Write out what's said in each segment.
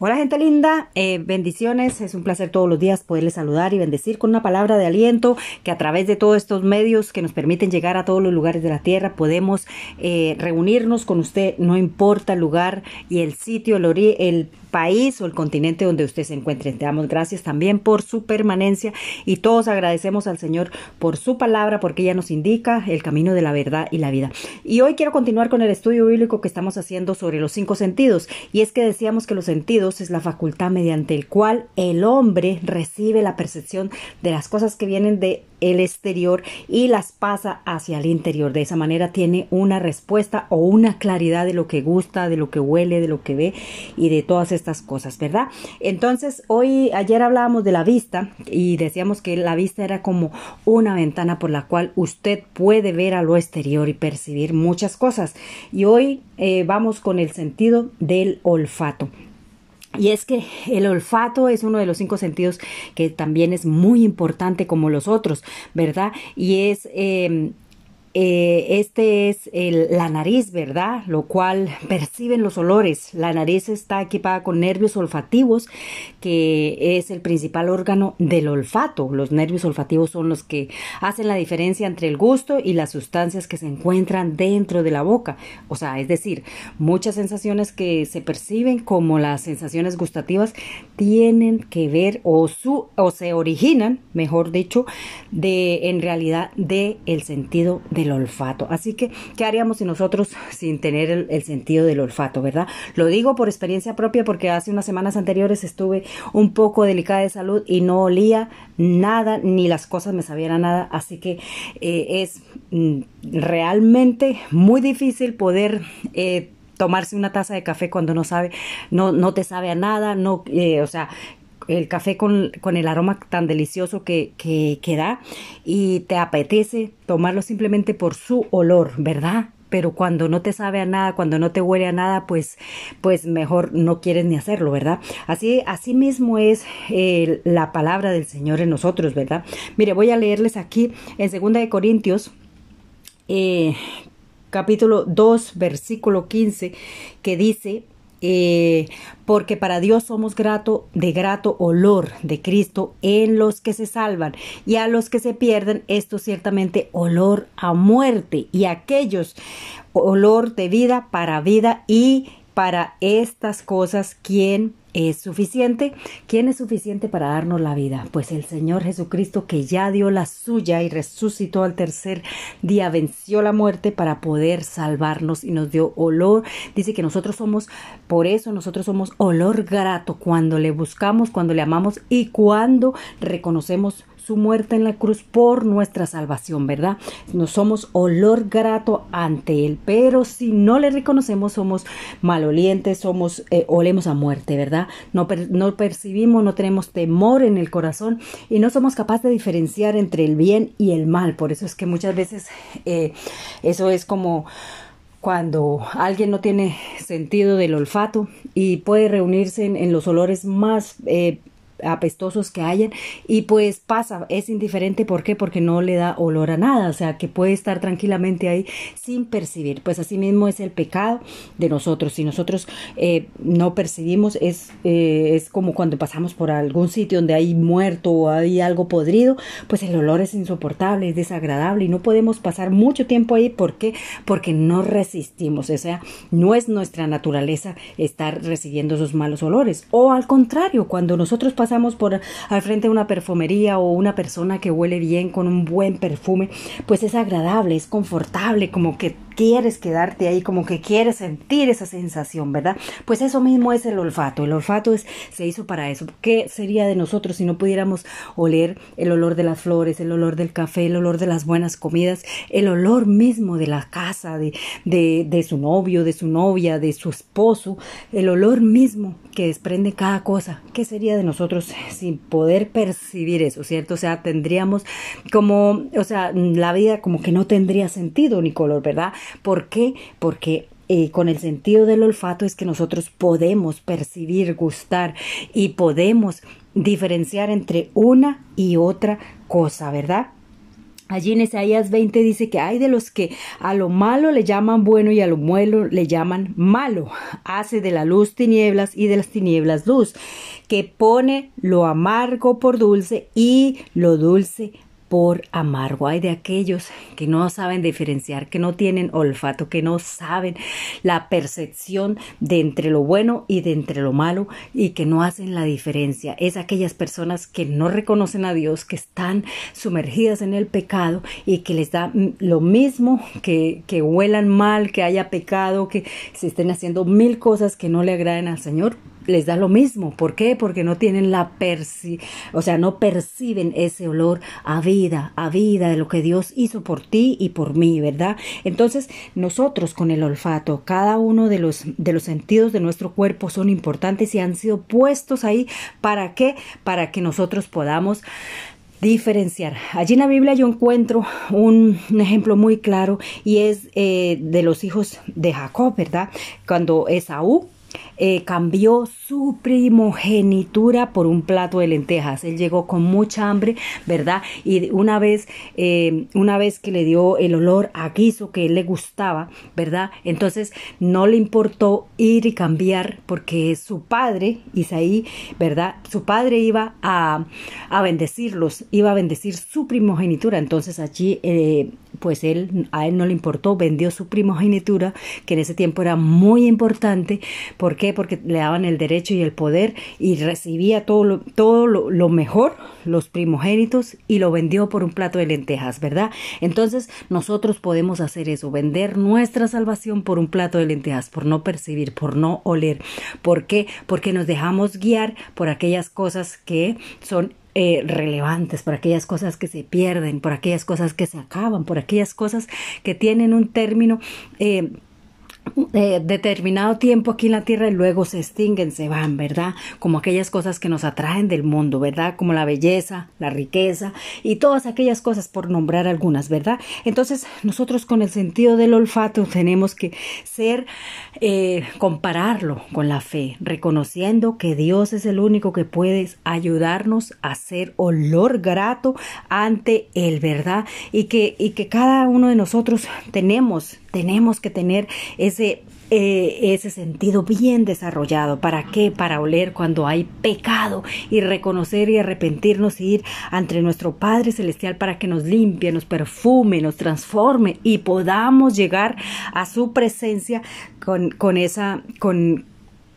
Hola gente linda, eh, bendiciones, es un placer todos los días poderles saludar y bendecir con una palabra de aliento que a través de todos estos medios que nos permiten llegar a todos los lugares de la tierra podemos eh, reunirnos con usted, no importa el lugar y el sitio, el, el país o el continente donde usted se encuentre. Te damos gracias también por su permanencia y todos agradecemos al Señor por su palabra porque ella nos indica el camino de la verdad y la vida. Y hoy quiero continuar con el estudio bíblico que estamos haciendo sobre los cinco sentidos y es que decíamos que los sentidos es la facultad mediante el cual el hombre recibe la percepción de las cosas que vienen de el exterior y las pasa hacia el interior. De esa manera tiene una respuesta o una claridad de lo que gusta, de lo que huele, de lo que ve y de todas estas cosas, ¿verdad? Entonces, hoy, ayer hablábamos de la vista y decíamos que la vista era como una ventana por la cual usted puede ver a lo exterior y percibir muchas cosas. Y hoy eh, vamos con el sentido del olfato. Y es que el olfato es uno de los cinco sentidos que también es muy importante como los otros, ¿verdad? Y es eh, eh, este es la nariz, ¿verdad? Lo cual perciben los olores. La nariz está equipada con nervios olfativos, que es el principal órgano del olfato. Los nervios olfativos son los que hacen la diferencia entre el gusto y las sustancias que se encuentran dentro de la boca. O sea, es decir, muchas sensaciones que se perciben como las sensaciones gustativas tienen que ver o, o se originan, mejor dicho, de en realidad de el sentido de el olfato. Así que, ¿qué haríamos si nosotros sin tener el, sentido del olfato, verdad? Lo digo por experiencia propia porque hace unas semanas anteriores estuve un poco delicada de salud y no olía nada, ni las cosas me sabían a nada. Así que eh, es mm, realmente muy difícil poder... Eh, tomarse una taza de café cuando no sabe, no, no te sabe a nada, no, eh, o sea, el café con, el aroma tan delicioso que, que, da y te apetece tomarlo simplemente por su olor, ¿verdad? pero cuando no te sabe a nada, cuando no te huele a nada, pues, pues mejor no quieres ni hacerlo, ¿verdad? Así, así mismo es eh, la palabra del Señor en nosotros, ¿verdad? Mire, voy a leerles aquí en 2 de Corintios, eh, capítulo 2, versículo 15, que dice, eh, porque para Dios somos grato de grato olor de Cristo en los que se salvan y a los que se pierden esto ciertamente olor a muerte y aquellos olor de vida para vida y para estas cosas quien es suficiente. ¿Quién es suficiente para darnos la vida? Pues el Señor Jesucristo que ya dio la suya y resucitó al tercer día, venció la muerte para poder salvarnos y nos dio olor. Dice que nosotros somos, por eso nosotros somos olor grato cuando le buscamos, cuando le amamos y cuando reconocemos su muerte en la cruz por nuestra salvación, ¿verdad? No somos olor grato ante Él, pero si no le reconocemos somos malolientes, somos, eh, olemos a muerte, ¿verdad? No, no percibimos, no tenemos temor en el corazón y no somos capaces de diferenciar entre el bien y el mal. Por eso es que muchas veces eh, eso es como cuando alguien no tiene sentido del olfato y puede reunirse en, los olores más eh, apestosos que hayan. Y pues pasa, es indiferente, ¿por qué? Porque no le da olor a nada, o sea, que puede estar tranquilamente ahí sin percibir, pues así mismo es el pecado de nosotros, si nosotros eh, no percibimos es, eh, es como cuando pasamos por algún sitio donde hay muerto o hay algo podrido, pues el olor es insoportable, es desagradable y no podemos pasar mucho tiempo ahí, ¿por qué? Porque no resistimos, o sea, no es nuestra naturaleza estar recibiendo esos malos olores, o al contrario, cuando nosotros pasamos por al frente de una perfumería o una persona que huele bien con un buen perfume, pues es agradable, es confortable, como que quieres quedarte ahí, como que quieres sentir esa sensación, ¿verdad? Pues eso mismo es el olfato. El olfato es, se hizo para eso. ¿Qué sería de nosotros si no pudiéramos oler el olor de las flores, el olor del café, el olor de las buenas comidas, el olor mismo de la casa, de, de, de su novio, de su novia, de su esposo, el olor mismo que desprende cada cosa? ¿Qué sería de nosotros? sin poder percibir eso, ¿cierto? O sea, tendríamos como, o sea, la vida como que no tendría sentido ni color, ¿verdad? ¿Por qué? Porque eh, con el sentido del olfato es que nosotros podemos percibir, gustar y podemos diferenciar entre una y otra cosa, ¿verdad? Allí en Isaías 20 dice que hay de los que a lo malo le llaman bueno y a lo bueno le llaman malo. Hace de la luz tinieblas y de las tinieblas luz, que pone lo amargo por dulce y lo dulce por amargo. Hay de aquellos que no saben diferenciar, que no tienen olfato, que no saben la percepción de entre lo bueno y de entre lo malo y que no hacen la diferencia. Es aquellas personas que no reconocen a Dios, que están sumergidas en el pecado y que les da lo mismo que, que huelan mal, que haya pecado, que se estén haciendo mil cosas que no le agraden al Señor les da lo mismo. ¿Por qué? Porque no tienen la perci o sea, no perciben ese olor a vida, a vida de lo que Dios hizo por ti y por mí, ¿verdad? Entonces, nosotros con el olfato, cada uno de los de los sentidos de nuestro cuerpo son importantes y han sido puestos ahí para qué? Para que nosotros podamos diferenciar. Allí en la Biblia yo encuentro un, ejemplo muy claro y es eh, de los hijos de Jacob, ¿verdad? Cuando Esaú eh, cambió su primogenitura por un plato de lentejas. Él llegó con mucha hambre, ¿verdad? Y una vez, eh, una vez que le dio el olor a guiso que él le gustaba, ¿verdad? Entonces no le importó ir y cambiar porque su padre, Isaí, ¿verdad? Su padre iba a, a bendecirlos, iba a bendecir su primogenitura. Entonces allí eh, pues él, a él no le importó, vendió su primogenitura, que en ese tiempo era muy importante. ¿Por qué? Porque le daban el derecho y el poder y recibía todo lo, todo lo, mejor, los primogénitos, y lo vendió por un plato de lentejas, ¿verdad? Entonces nosotros podemos hacer eso, vender nuestra salvación por un plato de lentejas, por no percibir, por no oler. ¿Por qué? Porque nos dejamos guiar por aquellas cosas que son eh, relevantes, por aquellas cosas que se pierden, por aquellas cosas que se acaban, por aquellas cosas que tienen un término eh, determinado tiempo aquí en la tierra y luego se extinguen, se van, ¿verdad? Como aquellas cosas que nos atraen del mundo, ¿verdad? Como la belleza, la riqueza y todas aquellas cosas por nombrar algunas, ¿verdad? Entonces nosotros con el sentido del olfato tenemos que ser, eh, compararlo con la fe, reconociendo que Dios es el único que puede ayudarnos a ser olor grato ante Él, ¿verdad? Y que, y que cada uno de nosotros tenemos, tenemos que tener ese, eh, ese sentido bien desarrollado. ¿Para qué? Para oler cuando hay pecado y reconocer y arrepentirnos y ir ante nuestro Padre Celestial para que nos limpie, nos perfume, nos transforme y podamos llegar a su presencia con, con esa, con,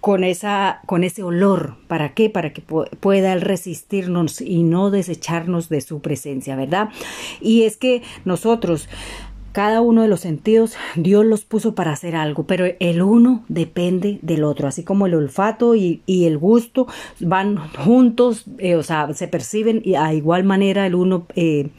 con esa con ese olor para qué para que pueda resistirnos y no desecharnos de su presencia verdad y es que nosotros cada uno de los sentidos Dios los puso para hacer algo, pero el uno depende del otro, así como el olfato y, el gusto van juntos, eh, o sea, se perciben y a igual manera el uno eh,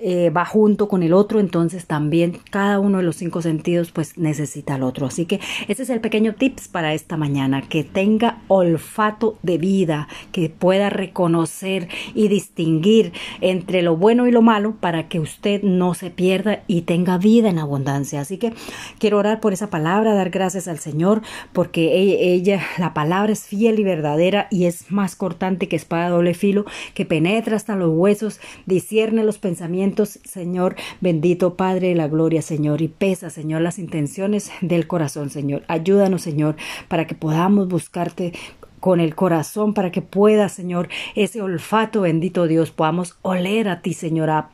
eh, va junto con el otro, entonces también cada uno de los cinco sentidos pues necesita al otro. Así que ese es el pequeño tips para esta mañana, que tenga olfato de vida, que pueda reconocer y distinguir entre lo bueno y lo malo para que usted no se pierda y tenga vida en abundancia. Así que quiero orar por esa palabra, dar gracias al Señor porque ella, la palabra es fiel y verdadera y es más cortante que espada doble filo, que penetra hasta los huesos, discierne los pensamientos Señor, bendito Padre de la gloria, Señor, y pesa, Señor, las intenciones del corazón, Señor. Ayúdanos, Señor, para que podamos buscarte con el corazón para que pueda, Señor, ese olfato bendito Dios, podamos oler a ti, Señor, a,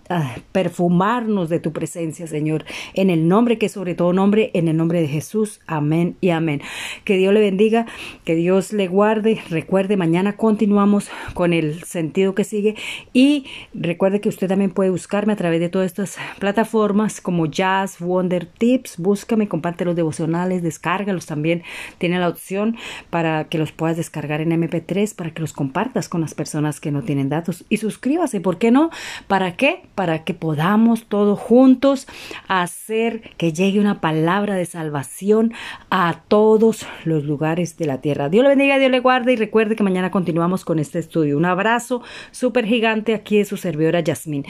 perfumarnos de tu presencia, Señor, en el nombre que sobre todo nombre, en el nombre de Jesús. Amén y amén. Que Dios le bendiga, que Dios le guarde. Recuerde, mañana continuamos con el sentido que sigue y recuerde que usted también puede buscarme a través de todas estas plataformas como Jazz, Wonder Tips. Búscame, comparte los devocionales, descárgalos también. Tiene la opción para que los puedas descargar en MP3 para que los compartas con las personas que no tienen datos y suscríbase, ¿por qué no? ¿Para qué? Para que podamos todos juntos hacer que llegue una palabra de salvación a todos los lugares de la tierra. Dios le bendiga, Dios le guarde y recuerde que mañana continuamos con este estudio. Un abrazo súper gigante aquí de su servidora Yasmín.